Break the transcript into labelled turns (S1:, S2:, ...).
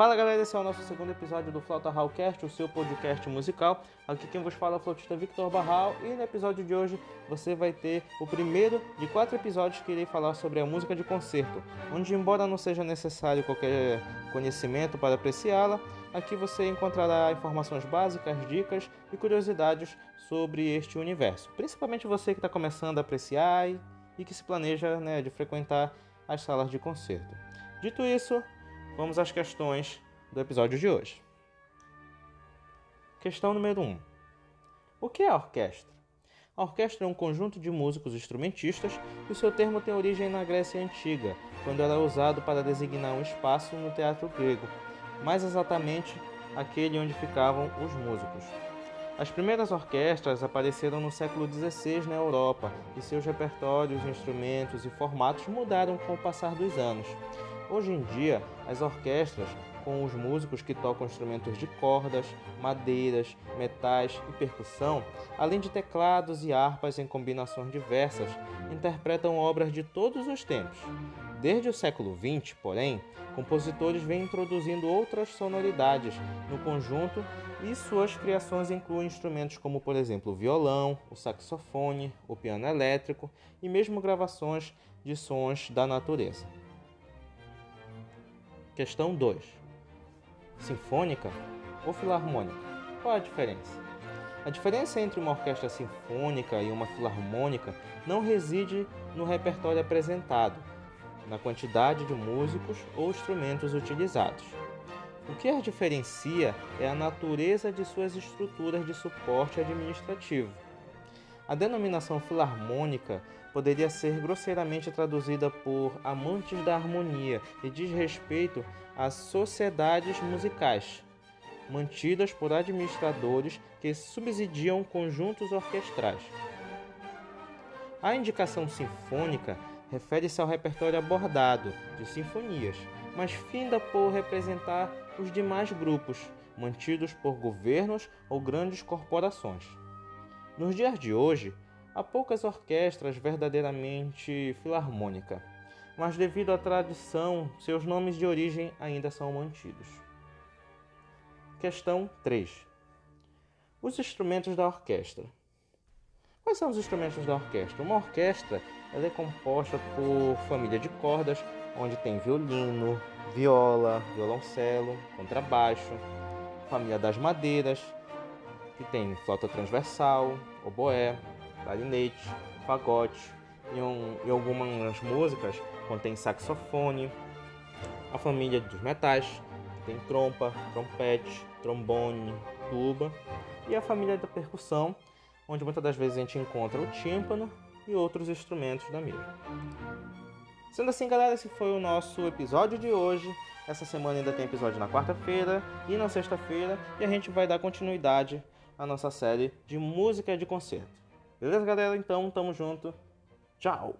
S1: Fala galera, esse é o nosso segundo episódio do Flauta Hallcast, o seu podcast musical. Aqui quem vos fala é o flautista Victor Barral e no episódio de hoje você vai ter o primeiro de quatro episódios que irei falar sobre a música de concerto, onde embora não seja necessário qualquer conhecimento para apreciá-la, aqui você encontrará informações básicas, dicas e curiosidades sobre este universo, principalmente você que está começando a apreciar e que se planeja né, de frequentar as salas de concerto. Dito isso, vamos às questões do episódio de hoje. Questão número 1. O que é a orquestra? A orquestra é um conjunto de músicos instrumentistas e o seu termo tem origem na Grécia Antiga, quando era usado para designar um espaço no teatro grego, mais exatamente aquele onde ficavam os músicos. As primeiras orquestras apareceram no século XVI na Europa e seus repertórios, instrumentos e formatos mudaram com o passar dos anos. Hoje em dia, as orquestras, com os músicos que tocam instrumentos de cordas, madeiras, metais e percussão, além de teclados e harpas em combinações diversas, interpretam obras de todos os tempos. Desde o século XX, porém, compositores vêm introduzindo outras sonoridades no conjunto e suas criações incluem instrumentos como, por exemplo, o violão, o saxofone, o piano elétrico e mesmo gravações de sons da natureza. Questão 2. Sinfônica ou filarmônica? Qual a diferença? A diferença entre uma orquestra sinfônica e uma filarmônica não reside no repertório apresentado, na quantidade de músicos ou instrumentos utilizados. O que as diferencia é a natureza de suas estruturas de suporte administrativo. A denominação filarmônica poderia ser grosseiramente traduzida por amantes da harmonia e diz respeito às sociedades musicais, mantidas por administradores que subsidiam conjuntos orquestrais. A indicação sinfônica refere-se ao repertório abordado de sinfonias, mas finda por representar os demais grupos, mantidos por governos ou grandes corporações. Nos dias de hoje, Há poucas orquestras verdadeiramente filarmônica, mas devido à tradição, seus nomes de origem ainda são mantidos. Questão 3. Os instrumentos da orquestra. Quais são os instrumentos da orquestra? Uma orquestra ela é composta por família de cordas, onde tem violino, viola, violoncelo, contrabaixo, família das madeiras, que tem flauta transversal, oboé, clarinete, fagote. Em, um, algumas músicas contém saxofone. A família dos metais tem trompa, trompete, trombone, tuba. E a família da percussão, onde muitas das vezes a gente encontra o tímpano e outros instrumentos da mesma. Sendo assim, galera, esse foi o nosso episódio de hoje. Essa semana ainda tem episódio na quarta-feira e na sexta-feira, e a gente vai dar continuidade à nossa série de música de concerto. Beleza, galera? Então, tamo junto. Tchau!